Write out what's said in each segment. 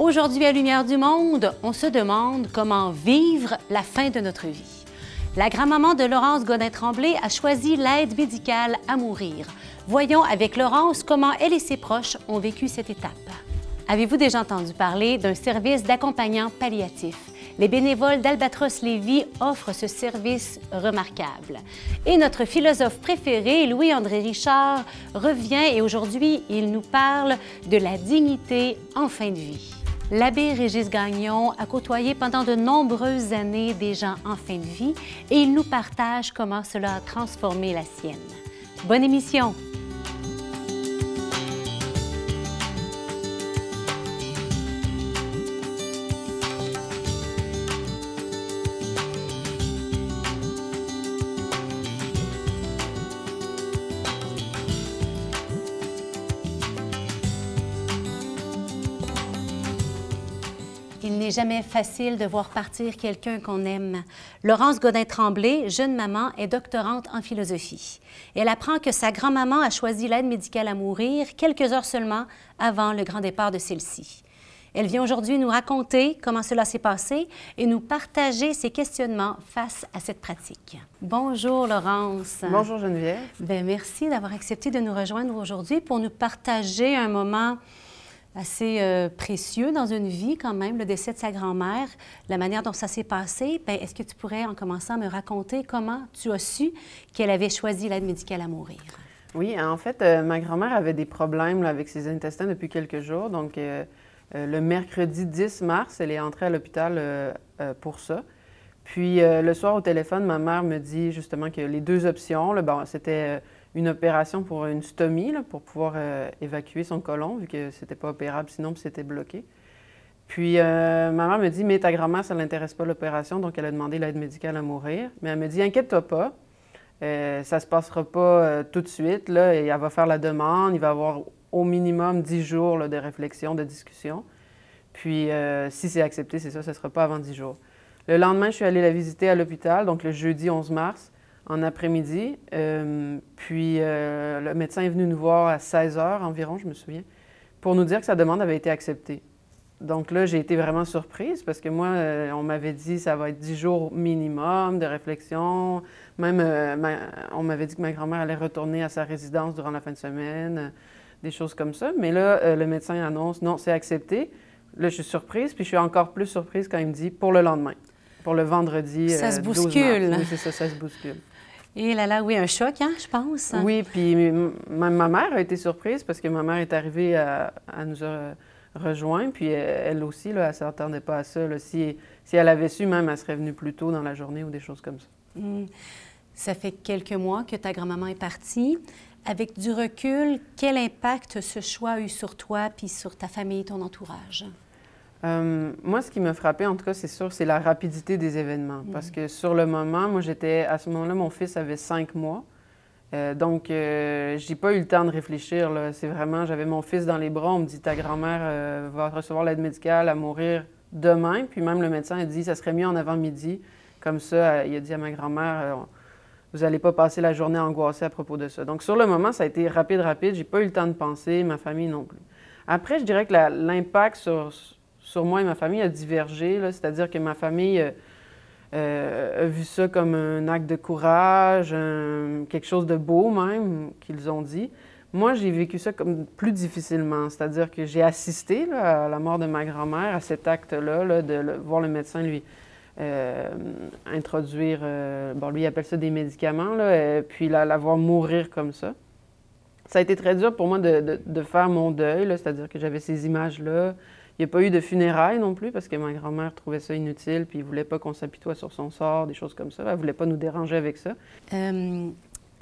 Aujourd'hui à Lumière du Monde, on se demande comment vivre la fin de notre vie. La grand-maman de Laurence Godin-Tremblay a choisi l'aide médicale à mourir. Voyons avec Laurence comment elle et ses proches ont vécu cette étape. Avez-vous déjà entendu parler d'un service d'accompagnant palliatif? Les bénévoles d'Albatros Lévis offrent ce service remarquable. Et notre philosophe préféré, Louis-André Richard, revient et aujourd'hui, il nous parle de la dignité en fin de vie. L'abbé Régis Gagnon a côtoyé pendant de nombreuses années des gens en fin de vie et il nous partage comment cela a transformé la sienne. Bonne émission! N'est jamais facile de voir partir quelqu'un qu'on aime. Laurence Godin-Tremblay, jeune maman, est doctorante en philosophie. Elle apprend que sa grand-maman a choisi l'aide médicale à mourir quelques heures seulement avant le grand départ de celle-ci. Elle vient aujourd'hui nous raconter comment cela s'est passé et nous partager ses questionnements face à cette pratique. Bonjour Laurence. Bonjour Geneviève. Bien, merci d'avoir accepté de nous rejoindre aujourd'hui pour nous partager un moment assez euh, précieux dans une vie quand même, le décès de sa grand-mère, la manière dont ça s'est passé. Bien, est-ce que tu pourrais, en commençant, me raconter comment tu as su qu'elle avait choisi l'aide médicale à mourir? Oui, en fait, euh, ma grand-mère avait des problèmes avec ses intestins depuis quelques jours. Donc, euh, le mercredi 10 mars, elle est entrée à l'hôpital pour ça. Puis, le soir au téléphone, ma mère me dit justement que les deux options, bon, c'était une opération pour une stomie, pour pouvoir euh, évacuer son côlon, vu que c'était pas opérable sinon, c'était bloqué. Puis, euh, ma mère me dit, mais ta grand-mère, ça ne l'intéresse pas l'opération, donc elle a demandé l'aide médicale à mourir. Mais elle me dit, inquiète-toi pas, euh, ça se passera pas euh, tout de suite, là, et elle va faire la demande, il va avoir au minimum 10 jours de réflexion, de discussion. Puis, si c'est accepté, c'est ça, ça ne sera pas avant 10 jours. Le lendemain, je suis allée la visiter à l'hôpital, donc le jeudi 11 mars, en après-midi. Euh, puis, euh, le médecin est venu nous voir à 16 heures environ, je me souviens, pour nous dire que sa demande avait été acceptée. Donc là, j'ai été vraiment surprise parce que moi, euh, on m'avait dit ça va être 10 jours minimum de réflexion. Même, ma- on m'avait dit que ma grand-mère allait retourner à sa résidence durant la fin de semaine, des choses comme ça. Mais là, le médecin annonce non, c'est accepté. Là, je suis surprise, puis je suis encore plus surprise quand il me dit pour le lendemain, pour le vendredi. Ça se 12 mars. bouscule. Oui, c'est ça, ça se bouscule. Et là, là, oui, un choc, hein, je pense. Oui, puis ma mère a été surprise parce que ma mère est arrivée à, à nous a rejoints, puis elle, elle aussi, là, elle ne s'attendait pas à ça. là. Si, si elle avait su, même, elle serait venue plus tôt dans la journée ou des choses comme ça. Hmm. Ça fait quelques mois que ta grand-maman est partie. Avec du recul, quel impact ce choix a eu sur toi puis sur ta famille, ton entourage? Euh, moi, ce qui m'a frappé, en tout cas, c'est sûr, c'est la rapidité des événements. Parce que sur le moment, moi, j'étais, à ce moment-là, mon fils avait cinq mois. Euh, donc, euh, j'ai pas eu le temps de réfléchir. C'est vraiment, j'avais mon fils dans les bras. On me dit, ta grand-mère euh, va recevoir l'aide médicale à mourir demain. Puis même le médecin a dit, ça serait mieux en avant-midi. Comme ça, il a dit à ma grand-mère, vous n'allez pas passer la journée angoissée à propos de ça. Donc, sur le moment, ça a été rapide, rapide. J'ai pas eu le temps de penser, ma famille non plus. Après, je dirais que l'impact sur, sur moi et ma famille a divergé. C'est-à-dire que ma famille euh, euh, a vu ça comme un acte de courage, quelque chose de beau même, qu'ils ont dit. Moi, j'ai vécu ça comme plus difficilement. C'est-à-dire que j'ai assisté à la mort de ma grand-mère, à cet acte-là, là, de voir le médecin lui euh, introduire, bon, lui, il appelle ça des médicaments, puis la, voir mourir comme ça. Ça a été très dur pour moi de, faire mon deuil, c'est-à-dire que j'avais ces images-là. Il n'y a pas eu de funérailles non plus parce que ma grand-mère trouvait ça inutile, puis ne voulait pas qu'on s'apitoie sur son sort, des choses comme ça. Elle ne voulait pas nous déranger avec ça. Euh,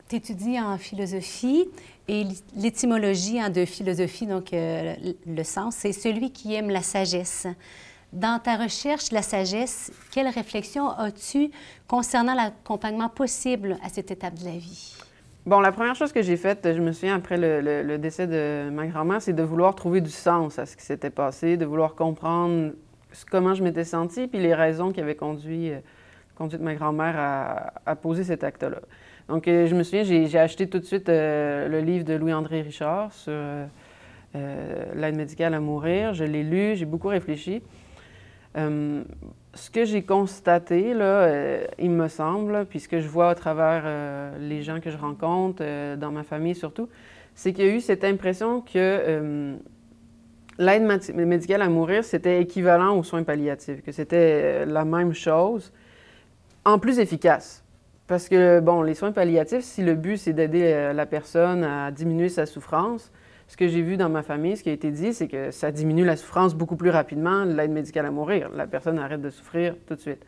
tu étudies en philosophie et l'é- l'étymologie hein, de philosophie, donc euh, le- sens, c'est celui qui aime la sagesse. Dans ta recherche la sagesse, quelle réflexion as-tu concernant l'accompagnement possible à cette étape de la vie? Bon, la première chose que j'ai faite, je me souviens après le, décès de ma grand-mère, c'est de vouloir trouver du sens à ce qui s'était passé, de vouloir comprendre comment je m'étais sentie, puis les raisons qui avaient conduit, euh, ma grand-mère à, poser cet acte-là. Donc, euh, je me souviens, j'ai acheté tout de suite euh, le livre de Louis-André Richard sur l'aide médicale à mourir. Je l'ai lu, j'ai beaucoup réfléchi. Ce que j'ai constaté, là, il me semble, puis ce que je vois à travers les gens que je rencontre, dans ma famille surtout, c'est qu'il y a eu cette impression que l'aide médicale à mourir, c'était équivalent aux soins palliatifs, que c'était la même chose, en plus efficace. Parce que, bon, les soins palliatifs, si le but, c'est d'aider euh, la personne à diminuer sa souffrance, ce que j'ai vu dans ma famille, ce qui a été dit, c'est que ça diminue la souffrance beaucoup plus rapidement, l'aide médicale à mourir. La personne arrête de souffrir tout de suite.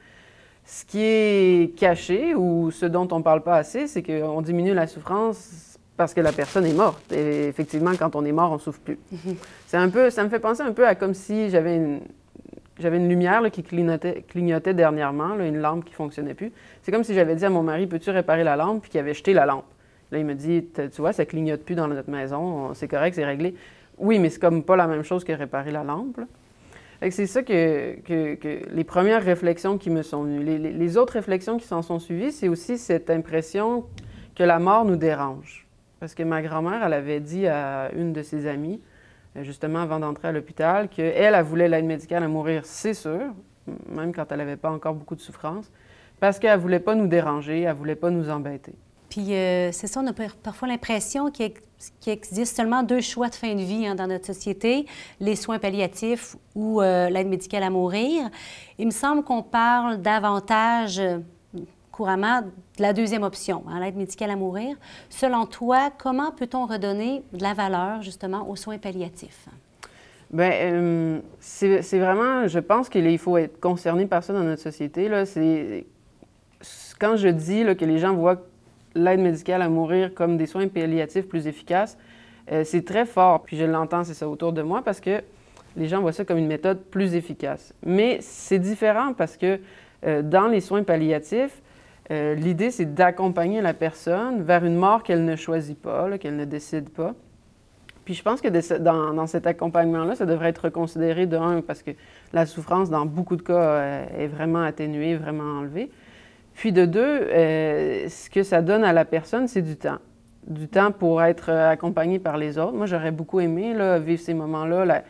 Ce qui est caché ou ce dont on ne parle pas assez, c'est qu'on diminue la souffrance parce que la personne est morte. Et effectivement, quand on est mort, on ne souffre plus. Mhm. C'est un peu, ça me fait penser un peu à comme si j'avais une, j'avais une lumière qui clignotait, clignotait dernièrement, une lampe qui ne fonctionnait plus. C'est comme si j'avais dit à mon mari, peux-tu réparer la lampe, puis qu'il avait jeté la lampe. Là, il me dit, tu vois, ça clignote plus dans notre maison, c'est correct, c'est réglé. Oui, mais c'est comme pas la même chose que réparer la lampe. C'est ça que, les premières réflexions qui me sont venues. Les, autres réflexions qui s'en sont suivies, c'est aussi cette impression que la mort nous dérange. Parce que ma grand-mère, elle avait dit à une de ses amies, justement avant d'entrer à l'hôpital, qu'elle, elle voulait l'aide médicale à mourir, c'est sûr, même quand elle n'avait pas encore beaucoup de souffrance, parce qu'elle ne voulait pas nous déranger, elle ne voulait pas nous embêter. Puis euh, c'est ça, on a parfois l'impression qu'il existe seulement deux choix de fin de vie hein, dans notre société, les soins palliatifs ou euh, l'aide médicale à mourir. Il me semble qu'on parle davantage couramment de la deuxième option, hein, l'aide médicale à mourir. Selon toi, comment peut-on redonner de la valeur justement aux soins palliatifs? Bien, euh, c'est vraiment, je pense qu'il faut être concerné par ça dans notre société. Là. Quand je dis là, que les gens voient l'aide médicale à mourir comme des soins palliatifs plus efficaces, euh, c'est très fort. Puis je l'entends, c'est ça autour de moi, parce que les gens voient ça comme une méthode plus efficace. Mais c'est différent parce que euh, dans les soins palliatifs, euh, l'idée, c'est d'accompagner la personne vers une mort qu'elle ne choisit pas, qu'elle ne décide pas. Puis je pense que dans, cet accompagnement-là, ça devrait être reconsidéré de un, parce que la souffrance, dans beaucoup de cas, est vraiment atténuée, vraiment enlevée. Puis de deux, euh, ce que ça donne à la personne, c'est du temps. Du temps pour être accompagné par les autres. Moi, j'aurais beaucoup aimé vivre ces moments-là,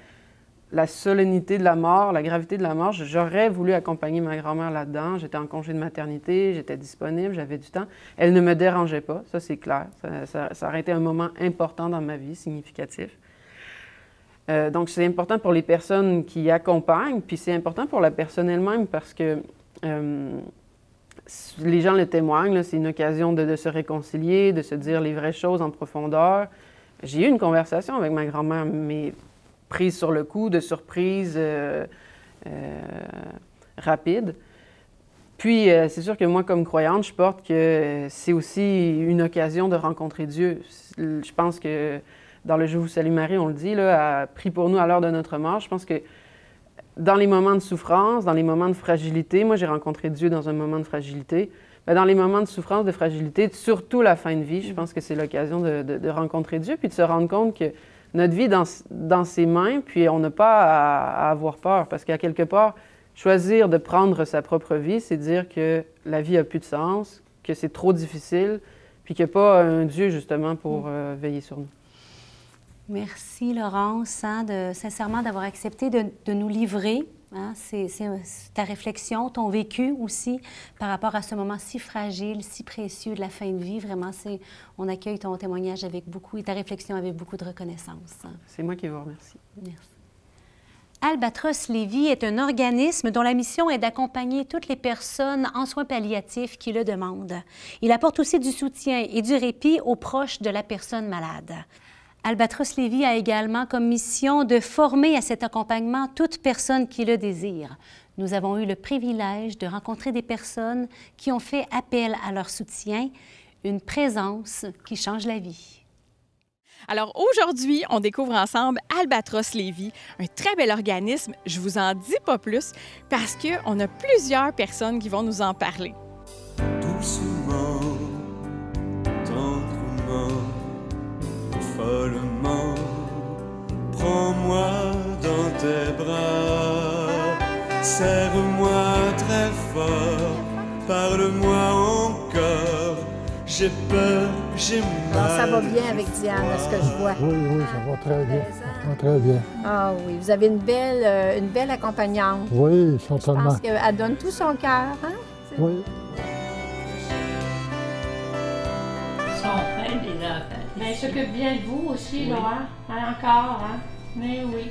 la solennité de la mort, la gravité de la mort. J'aurais voulu accompagner ma grand-mère là-dedans. J'étais en congé de maternité, j'étais disponible, j'avais du temps. Elle ne me dérangeait pas, ça c'est clair. Ça, aurait été un moment important dans ma vie, significatif. Euh, donc c'est important pour les personnes qui accompagnent, puis c'est important pour la personne elle-même parce que euh, les gens le témoignent, c'est une occasion de, se réconcilier, de se dire les vraies choses en profondeur. J'ai eu une conversation avec ma grand-mère, mais prise sur le coup, de surprise euh, euh, rapide. Puis, euh, c'est sûr que moi, comme croyante, je porte que c'est aussi une occasion de rencontrer Dieu. Je pense que dans le Je vous salue Marie, on le dit, là, a pris pour nous à l'heure de notre mort. Je pense que dans les moments de souffrance, dans les moments de fragilité, moi j'ai rencontré Dieu dans un moment de fragilité, mais dans les moments de souffrance, de fragilité, surtout la fin de vie, je pense que c'est l'occasion de, de, rencontrer Dieu, puis de se rendre compte que notre vie dans, dans ses mains, puis on n'a pas à, avoir peur, parce qu'à quelque part, choisir de prendre sa propre vie, c'est dire que la vie a plus de sens, que c'est trop difficile, puis qu'il n'y a pas un Dieu justement pour mm. euh, veiller sur nous. Merci Laurence, hein, de, sincèrement d'avoir accepté de, de, nous livrer Hein, c'est ta réflexion, ton vécu aussi par rapport à ce moment si fragile, si précieux de la fin de vie. Vraiment, on accueille ton témoignage avec beaucoup et ta réflexion avec beaucoup de reconnaissance. C'est moi qui vous remercie. Merci. Albatros Lévy est un organisme dont la mission est d'accompagner toutes les personnes en soins palliatifs qui le demandent. Il apporte aussi du soutien et du répit aux proches de la personne malade. Albatros Lévy a également comme mission de former à cet accompagnement toute personne qui le désire. Nous avons eu le privilège de rencontrer des personnes qui ont fait appel à leur soutien, une présence qui change la vie. Alors aujourd'hui, on découvre ensemble Albatros Lévy, un très bel organisme. Je vous en dis pas plus parce qu'on a plusieurs personnes qui vont nous en parler. Prends-moi dans tes bras, serre-moi très fort, parle-moi encore, j'ai peur, j'ai mal. ça va bien avec Diane, à ce que je vois. Oui, oui, ça va très bien. Ça va très bien. Ah oui, vous avez une belle, euh, une belle accompagnante. Oui, Je certainement. pense qu'elle donne tout son cœur. Hein? Oui. Mais elle s'occupe bien de vous aussi, Laura. Hein, encore, hein? Mais oui.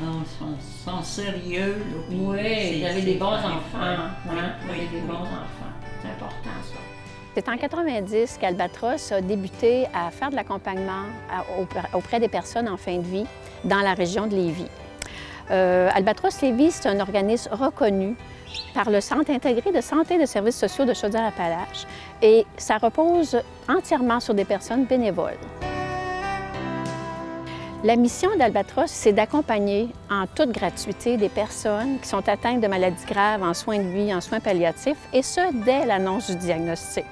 Ils sont, sont sérieux. là, puis Oui, vous avez des bons enfants. Hein? Vous Oui, avez des oui, bons oui. enfants. C'est important, ça. C'est en 90 qu'Albatros a débuté à faire de l'accompagnement auprès des personnes en fin de vie dans la région de Lévis. Euh, Albatros Lévis, c'est un organisme reconnu par le Centre intégré de santé et de services sociaux de Chaudière-Appalaches et ça repose entièrement sur des personnes bénévoles. La mission d'Albatros, c'est d'accompagner en toute gratuité des personnes qui sont atteintes de maladies graves en soins de vie, en soins palliatifs, et ce, dès l'annonce du diagnostic.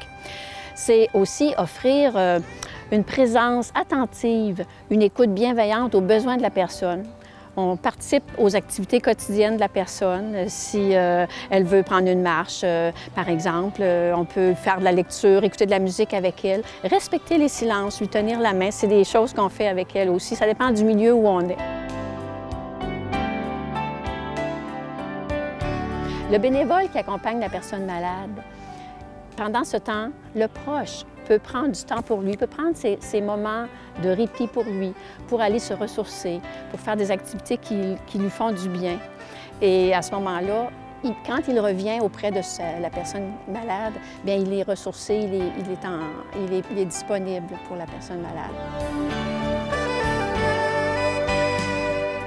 C'est aussi offrir euh, une présence attentive, une écoute bienveillante aux besoins de la personne. On participe aux activités quotidiennes de la personne. Euh, Si euh, elle veut prendre une marche, euh, par exemple, on peut faire de la lecture, écouter de la musique avec elle, respecter les silences, lui tenir la main. C'est des choses qu'on fait avec elle aussi. Ça dépend du milieu où on est. Le bénévole qui accompagne la personne malade, pendant ce temps, le proche peut prendre du temps pour lui, peut prendre ses, moments de répit pour lui, pour aller se ressourcer, pour faire des activités qui, lui font du bien. Et à ce moment-là, quand il revient auprès de la personne malade, bien, il est ressourcé, il est, en- il est disponible pour la personne malade.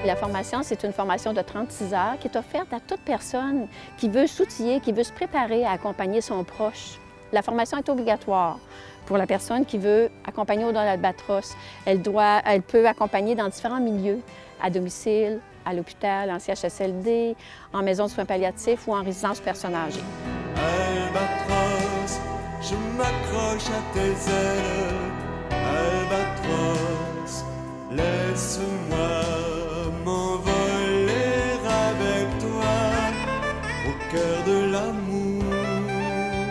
La formation, c'est une formation de 36 heures qui est offerte à toute personne qui veut s'outiller, qui veut se préparer à accompagner son proche. La formation est obligatoire pour la personne qui veut accompagner au don d'Albatros. Elle, elle peut accompagner dans différents milieux, à domicile, à l'hôpital, en CHSLD, en maison de soins palliatifs ou en résidence personne âgée.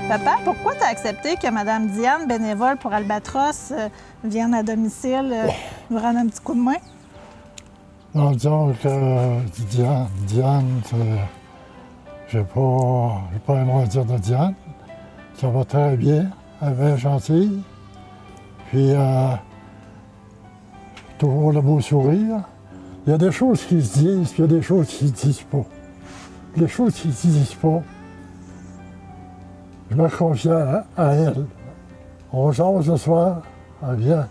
Papa, pourquoi tu as accepté que Mme Diane, bénévole pour Albatros, euh, vienne à domicile euh, nous rendre un petit coup de main? En disant que euh, Diane, Diane, j'ai pas, pas un mot à dire de Diane. Ça va très bien, elle est bien gentille. Puis, euh, toujours le beau sourire. Il y a des choses qui se disent, puis il y a des choses qui se disent pas. Les choses qui se disent pas, je me confie à, elle. On jase ce soir, elle vient.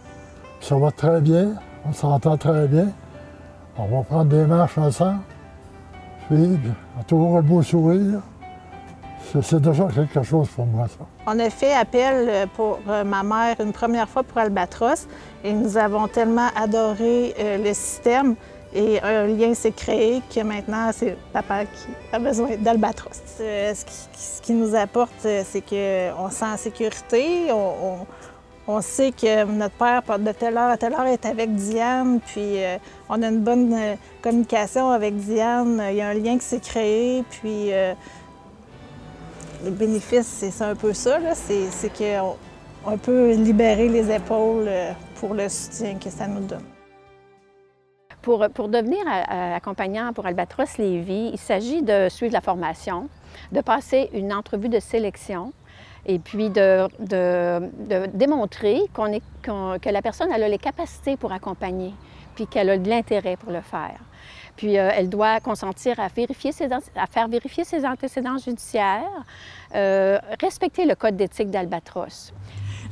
Ça va très bien, on s'entend très bien. On va prendre des marches ensemble. Puis, toujours le beau sourire. C'est- C'est déjà quelque chose pour moi, ça. On a fait appel euh, pour euh, ma mère une première fois pour Albatros et nous avons tellement adoré euh, le système et un lien s'est créé que maintenant c'est papa qui a besoin d'Albatros. Euh, ce, ce qui nous apporte, euh, c'est qu'on se sent en sécurité, on, sait que notre père, de telle heure à telle heure, est avec Diane, puis euh, on a une bonne communication avec Diane, il y a un lien qui s'est créé, puis euh, le bénéfice, c'est un peu ça, c'est qu'on on peut libérer les épaules pour le soutien que ça nous donne. Pour, devenir accompagnant pour Albatros Lévis, il s'agit de suivre la formation, de passer une entrevue de sélection et puis de, démontrer que la personne a les capacités pour accompagner, puis qu'elle a de l'intérêt pour le faire. Puis euh, elle doit consentir à, vérifier ses, à faire vérifier ses antécédents judiciaires, euh, respecter le code d'éthique d'Albatros.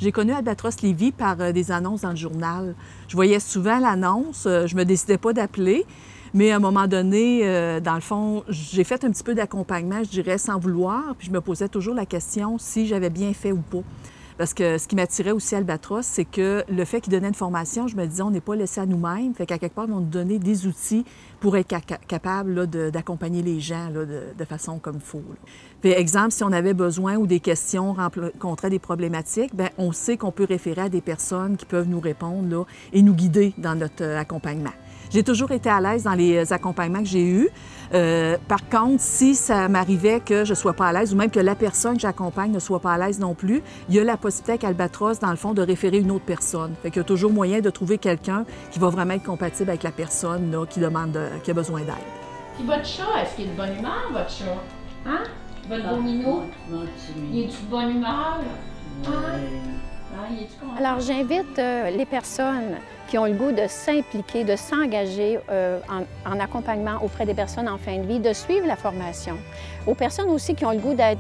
J'ai connu Albatros Lévis par euh, des annonces dans le journal. Je voyais souvent l'annonce, euh, je me décidais pas d'appeler, mais à un moment donné, euh, dans le fond, j'ai fait un petit peu d'accompagnement, je dirais, sans vouloir, puis je me posais toujours la question si j'avais bien fait ou pas. Parce que ce qui m'attirait aussi à Albatros, c'est que le fait qu'ils donnaient une formation, je me disais, on n'est pas laissé à nous-mêmes. Fait qu'à quelque part, ils nous donner des outils pour être ca- capable d'accompagner les gens de, façon comme il faut. Puis, exemple, si on avait besoin ou des questions rencontraient des problématiques, ben on sait qu'on peut référer à des personnes qui peuvent nous répondre là, et nous guider dans notre euh, accompagnement. J'ai toujours été à l'aise dans les accompagnements que j'ai eus. Euh, par contre, si ça m'arrivait que je ne sois pas à l'aise ou même que la personne que j'accompagne ne soit pas à l'aise non plus, il y a la possibilité avec Albatros, dans le fond, de référer une autre personne. Fait qu'il y a toujours moyen de trouver quelqu'un qui va vraiment être compatible avec la personne là, qui demande, de- qui a besoin d'aide. Puis votre chat, est-ce qu'il est de bonne humeur, votre chat? Hein? Votre minou? Il est-tu de bonne humeur? Hein, content? Alors, j'invite euh, les personnes qui ont le goût de s'impliquer, de s'engager euh, en, en accompagnement auprès des personnes en fin de vie, de suivre la formation. Aux personnes aussi qui ont le goût d'être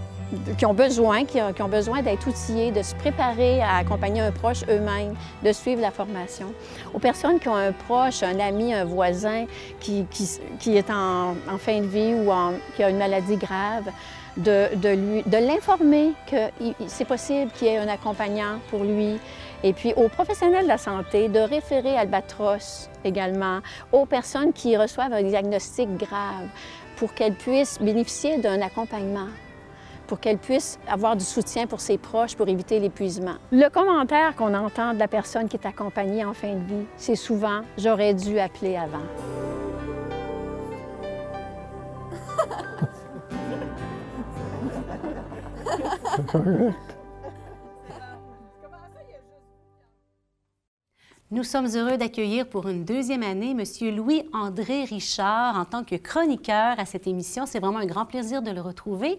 qui ont besoin, qui besoin d'être outillées, de se préparer à accompagner un proche eux-mêmes, de suivre la formation. Aux personnes qui ont un proche, un ami, un voisin qui, est en, fin de vie ou qui a une maladie grave, de, lui- de l'informer que c'est possible qu'il y ait un accompagnant pour lui. Et puis aux professionnels de la santé de référer Albatros également, aux personnes qui reçoivent un diagnostic grave pour qu'elles puissent bénéficier d'un accompagnement pour qu'elles puissent avoir du soutien pour ses proches pour éviter l'épuisement. Le commentaire qu'on entend de la personne qui est accompagnée en fin de vie, c'est souvent « j'aurais dû appeler avant ». Correct. Nous sommes heureux d'accueillir pour une deuxième année M. Louis-André Richard en tant que chroniqueur à cette émission. C'est vraiment un grand plaisir de le retrouver.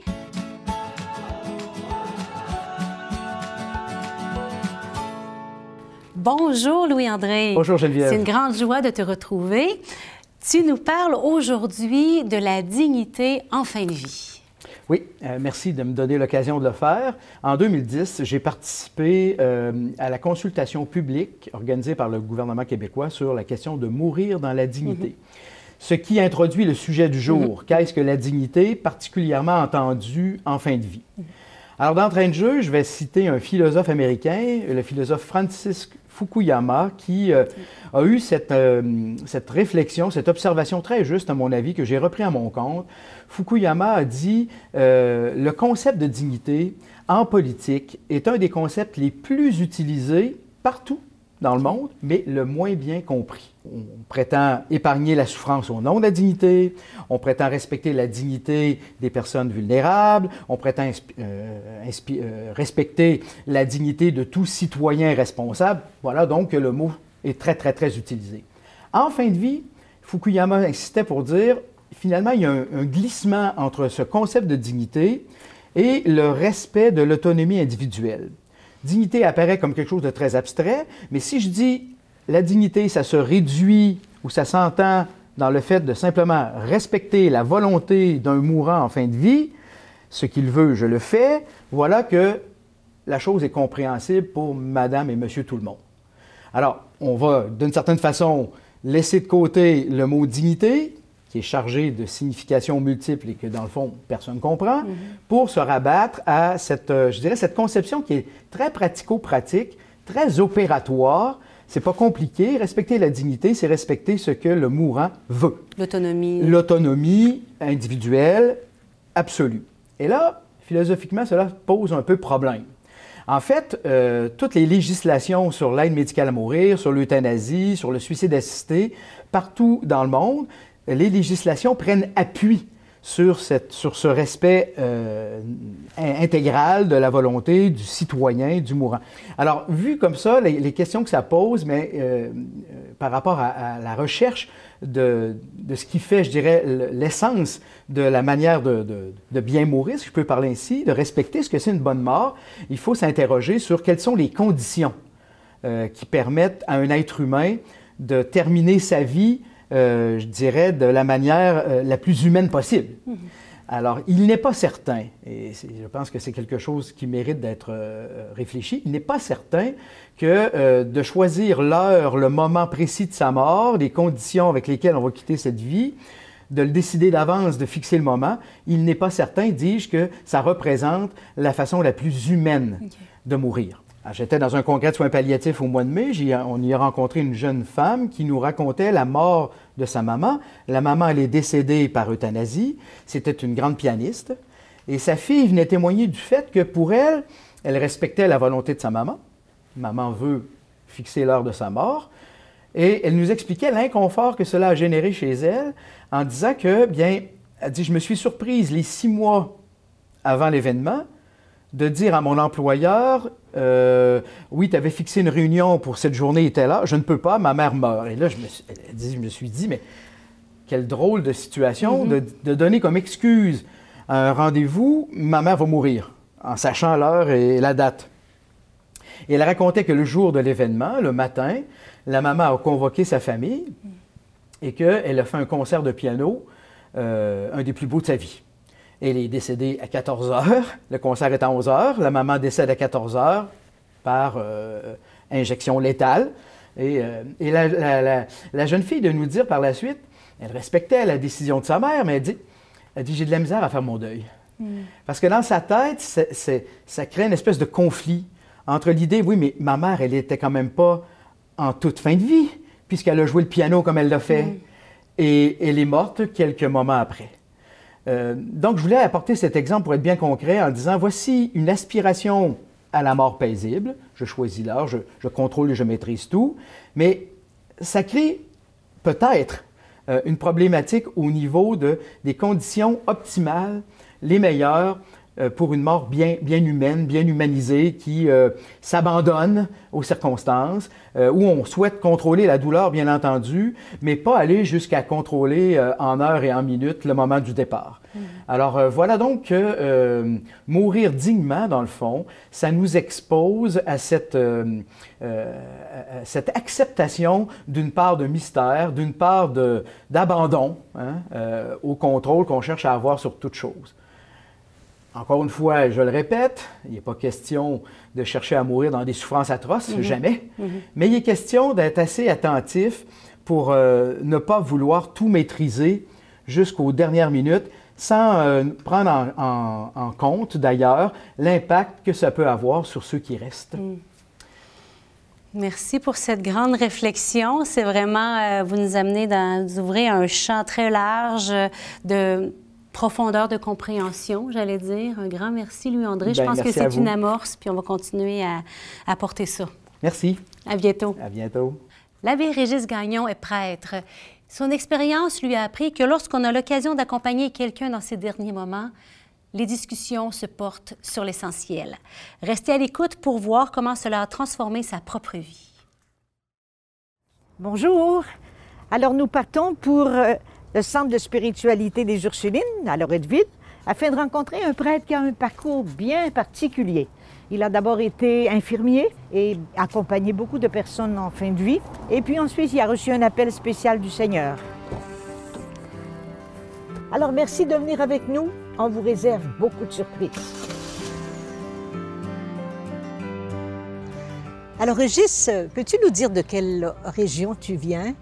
Bonjour Louis-André. Bonjour, Geneviève. C'est une grande joie de te retrouver. Tu nous parles aujourd'hui de la dignité en fin de vie. Oui, euh, merci de me donner l'occasion de le faire. En 2010, j'ai participé euh, à la consultation publique organisée par le gouvernement québécois sur la question de mourir dans la dignité. Ce qui introduit le sujet du jour. Qu'est-ce que la dignité, particulièrement entendue en fin de vie? Alors, d'entrain de jeu, je vais citer un philosophe américain, le philosophe Francis Fukuyama, qui euh, a eu cette, euh, cette réflexion, cette observation très juste, à mon avis, que j'ai repris à mon compte. Fukuyama a dit euh, le concept de dignité en politique est un des concepts les plus utilisés partout dans le monde, mais le moins bien compris. On prétend épargner la souffrance au nom de la dignité, on prétend respecter la dignité des personnes vulnérables, on prétend euh, euh, respecter la dignité de tout citoyen responsable. Voilà donc que le mot est très, très, très utilisé. En fin de vie, Fukuyama insistait pour dire, finalement, il y a un glissement entre ce concept de dignité et le respect de l'autonomie individuelle. Dignité apparaît comme quelque chose de très abstrait, mais si je dis la dignité, ça se réduit ou ça s'entend dans le fait de simplement respecter la volonté d'un mourant en fin de vie, ce qu'il veut, je le fais, voilà que la chose est compréhensible pour madame et monsieur tout le monde. Alors, on va d'une certaine façon laisser de côté le mot dignité, qui est chargé de significations multiples et que dans le fond, personne ne comprend, pour se rabattre à cette, euh, je dirais, cette conception qui est très pratico-pratique, très opératoire. C'est pas compliqué. Respecter la dignité, c'est respecter ce que le mourant veut. L'autonomie. L'autonomie individuelle absolue. Et là, philosophiquement, cela pose un peu problème. En fait, euh, toutes les législations sur l'aide médicale à mourir, sur l'euthanasie, sur le suicide assisté, partout dans le monde, les législations prennent appui sur, ce respect euh, in- intégral de la volonté du citoyen, du mourant. Alors, vu comme ça, les, questions que ça pose, mais euh, euh, par rapport à, la recherche de, ce qui fait, je dirais, l'essence de la manière de, bien mourir, si je peux parler ainsi, de respecter ce que c'est une bonne mort, il faut s'interroger sur quelles sont les conditions qui permettent à un être humain de terminer sa vie, euh, je dirais, de la manière euh, la plus humaine possible. Alors, il n'est pas certain, et je pense que c'est quelque chose qui mérite d'être euh, réfléchi, il n'est pas certain que de choisir l'heure, le moment précis de sa mort, les conditions avec lesquelles on va quitter cette vie, de le décider d'avance, de fixer le moment, il n'est pas certain, dis-je, que ça représente la façon la plus humaine de mourir. Alors, J'étais dans un congrès de soins palliatifs au mois de mai. On y a rencontré une jeune femme qui nous racontait la mort de sa maman. La maman, elle est décédée par euthanasie. C'était une grande pianiste. Et sa fille venait témoigner du fait que pour elle, elle respectait la volonté de sa maman. Maman veut fixer l'heure de sa mort. Et elle nous expliquait l'inconfort que cela a généré chez elle en disant que, bien, elle dit, je me suis surprise les six mois avant l'événement de dire à mon employeur, euh, oui, tu avais fixé une réunion pour cette journée et là, je ne peux pas, ma mère meurt. Et là, je me suis, dit, je me suis dit, mais quelle drôle de situation de, de donner comme excuse à un rendez-vous, ma mère va mourir, en sachant l'heure et la date. Et elle racontait que le jour de l'événement, le matin, la maman a convoqué sa famille et qu'elle a fait un concert de piano, euh, un des plus beaux de sa vie. Elle est décédée à 14 heures. Le concert est à 11 heures. La maman décède à 14 heures par euh, injection létale. Et, euh, et la, la- la- la jeune fille de nous dire par la suite, elle respectait la décision de sa mère, mais elle dit, elle dit j'ai de la misère à faire mon deuil. Parce que dans sa tête, ça crée une espèce de conflit entre l'idée, oui, mais ma mère, elle était quand même pas en toute fin de vie, puisqu'elle a joué le piano comme elle l'a fait, et elle est morte quelques moments après. Euh, donc, je voulais apporter cet exemple pour être bien concret en disant, voici une aspiration à la mort paisible. Je choisis l'heure, je, contrôle et je maîtrise tout, mais ça crée peut-être euh, une problématique au niveau de, des conditions optimales, les meilleures pour une mort bien, bien humaine, bien humanisée, qui euh, s'abandonne aux circonstances, euh, où on souhaite contrôler la douleur, bien entendu, mais pas aller jusqu'à contrôler euh, en heures et en minutes le moment du départ. Alors euh, voilà donc que euh, mourir dignement, dans le fond, ça nous expose à cette, euh, euh, à- à cette acceptation d'une part de mystère, d'une part d'abandon hein, euh, au contrôle qu'on cherche à avoir sur toute chose. Encore une fois, je le répète, il n'est pas question de chercher à mourir dans des souffrances atroces, Mhm. jamais. Mhm. Mais il est question d'être assez attentif pour euh, ne pas vouloir tout maîtriser jusqu'aux dernières minutes, sans euh, prendre en, en- en compte d'ailleurs l'impact que ça peut avoir sur ceux qui restent. Merci pour cette grande réflexion. C'est vraiment, euh, vous nous amenez dans, vous ouvrez un champ très large de profondeur de compréhension, j'allais dire. Un grand merci, Louis-André. Je Ben, pense que c'est une amorce, puis on va continuer à, à porter ça. Merci. À bientôt. À bientôt. L'abbé Régis Gagnon est prêtre. Son expérience lui a appris que lorsqu'on a l'occasion d'accompagner quelqu'un dans ses derniers moments, les discussions se portent sur l'essentiel. Restez à l'écoute pour voir comment cela a transformé sa propre vie. Bonjour. Alors nous partons pour euh, le centre de spiritualité des Ursulines à Loretteville afin de rencontrer un prêtre qui a un parcours bien particulier. Il a d'abord été infirmier et accompagné beaucoup de personnes en fin de vie. Et puis ensuite, il a reçu un appel spécial du Seigneur. Alors merci de venir avec nous. On vous réserve beaucoup de surprises. Alors Régis, peux-tu nous dire de quelle région tu viens?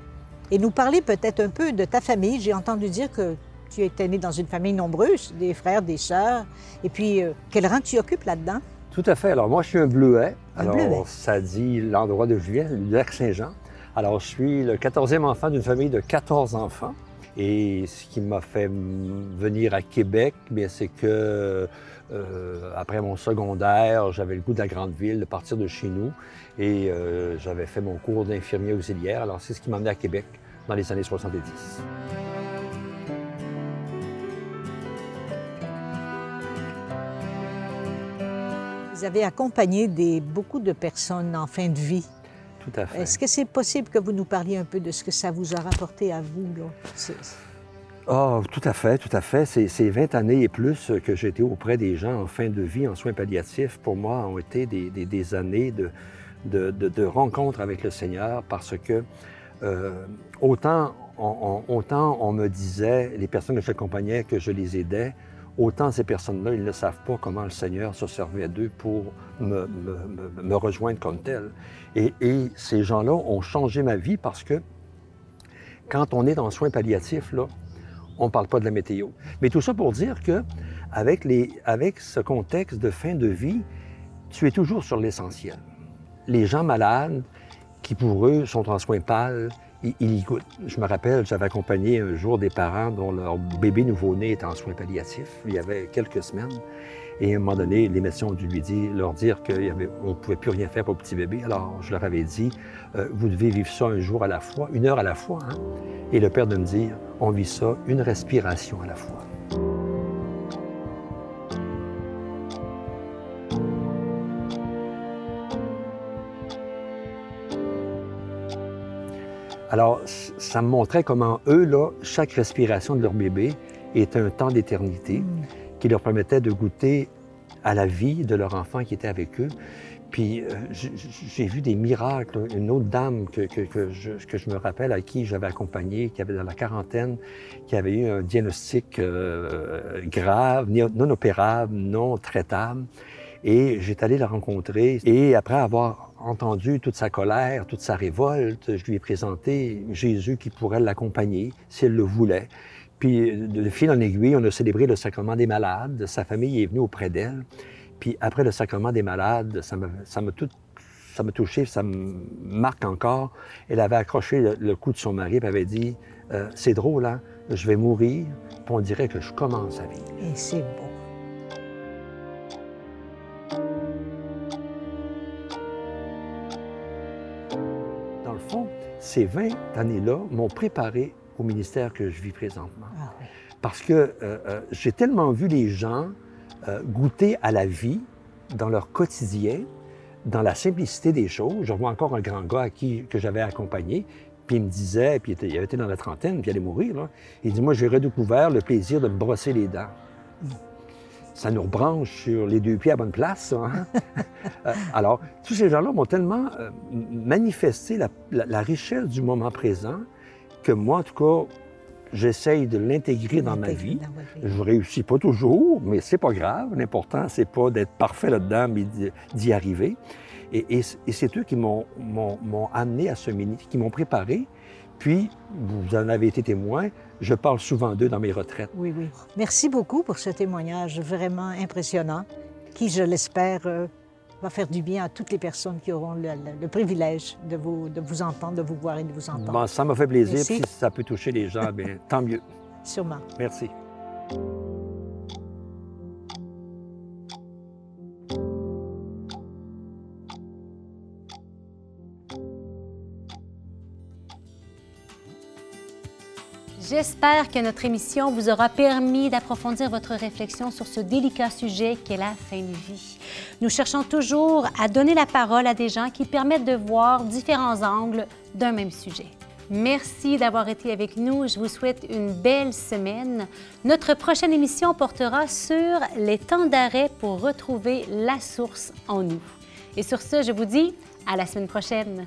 Et nous parler peut-être un peu de ta famille? J'ai entendu dire que tu étais né dans une famille nombreuse, des frères, des sœurs. Et puis, euh, quel rang tu occupes là-dedans? Tout à fait. Alors, moi, je suis un bleuet. Un Alors, bleuet? ça dit l'endroit de je viens, le lac Saint-Jean. Alors, je suis le 14e enfant d'une famille de 14 enfants. Et ce qui m'a fait venir à Québec, bien, c'est que euh, après mon secondaire, j'avais le goût de la grande ville, de partir de chez nous. Et euh, j'avais fait mon cours d'infirmier auxiliaire. Alors, c'est ce qui m'a amené à Québec dans les années 70. Vous avez accompagné des, beaucoup de personnes en fin de vie. Tout à fait. Est-ce que c'est possible que vous nous parliez un peu de ce que ça vous a rapporté à vous? là? Ah, tout à fait, tout à fait. Ces 20 années et plus que j'ai été auprès des gens en fin de vie, en soins palliatifs, pour moi, ont été des, années de, de, rencontre avec le Seigneur parce que euh, autant, on, autant on me disait, les personnes que j'accompagnais, que je les aidais, autant ces personnes-là, ils ne savent pas comment le Seigneur se servait d'eux pour me, rejoindre comme tel. Et, et ces gens-là ont changé ma vie parce que quand on est dans le soin palliatif, là, on ne parle pas de la météo. Mais tout ça pour dire que avec, les, avec ce contexte de fin de vie, tu es toujours sur l'essentiel. Les gens malades, qui pour eux sont en soins pâles, Je me rappelle, j'avais accompagné un jour des parents dont leur bébé nouveau-né était en soins palliatifs. Il y avait quelques semaines. Et à un moment donné, les médecins ont dû lui dire, leur dire qu'on ne pouvait plus rien faire pour le petit bébé. Alors, je leur avais dit, euh, vous devez vivre ça un jour à la fois, une heure à la fois. hein. Et le père de me dire, on vit ça une respiration à la fois. Alors, ça me montrait comment eux, là, chaque respiration de leur bébé était un temps d'éternité qui leur permettait de goûter à la vie de leur enfant qui était avec eux. Puis euh, j'ai vu des miracles. Une autre dame que, que- que je, que je me rappelle à qui j'avais accompagné, qui avait dans la quarantaine, qui avait eu un diagnostic euh, grave, non opérable, non traitable. Et j'étais allé la rencontrer. Et après avoir entendu toute sa colère, toute sa révolte, je lui ai présenté Jésus qui pourrait l'accompagner si elle le voulait. Puis, de fil en aiguille, on a célébré le sacrement des malades. Sa famille est venue auprès d'elle. Puis, après le sacrement des malades, ça m'a ça tout ça m'a touché, ça me marque encore. Elle avait accroché le, le cou de son mari et avait dit Euh, C'est drôle, hein? Je vais mourir, puis on dirait que je commence à vivre. Et c'est beau. Ces 20 années-là m'ont préparé au ministère que je vis présentement. Parce que euh, euh, j'ai tellement vu les gens euh, goûter à la vie dans leur quotidien, dans la simplicité des choses. Je vois encore un grand gars à qui, que j'avais accompagné, puis il me disait, puis il, avait été dans la trentaine, puis il allait mourir. Là. Il dit Moi, j'ai redécouvert le plaisir de me brosser les dents. Ça nous rebranche sur les deux pieds à bonne place, hein? Euh, alors, tous ces gens-là m'ont tellement euh, manifesté la, la- la richesse du moment présent que moi, en tout cas, j'essaye de l'intégrer dans ma vie. Je réussis pas toujours, mais c'est pas grave. L'important, c'est pas d'être parfait là-dedans, mais d'y- arriver. Et, et c- et c'est eux qui m'ont amené à ce mini, qui m'ont préparé. Puis, vous en avez été témoin, je parle souvent d'eux dans mes retraites. Oui, oui. Merci beaucoup pour ce témoignage vraiment impressionnant, qui, je l'espère, euh, va faire du bien à toutes les personnes qui auront le, le- le privilège de vous, de vous entendre, de vous voir et de vous entendre. Bon, ça m'a fait plaisir. Merci. Si ça peut toucher les gens, bien, tant mieux. Sûrement. Merci. J'espère que notre émission vous aura permis d'approfondir votre réflexion sur ce délicat sujet qu'est la fin de vie. Nous cherchons toujours à donner la parole à des gens qui permettent de voir différents angles d'un même sujet. Merci d'avoir été avec nous. Je vous souhaite une belle semaine. Notre prochaine émission portera sur les temps d'arrêt pour retrouver la source en nous. Et sur ce, je vous dis à la semaine prochaine.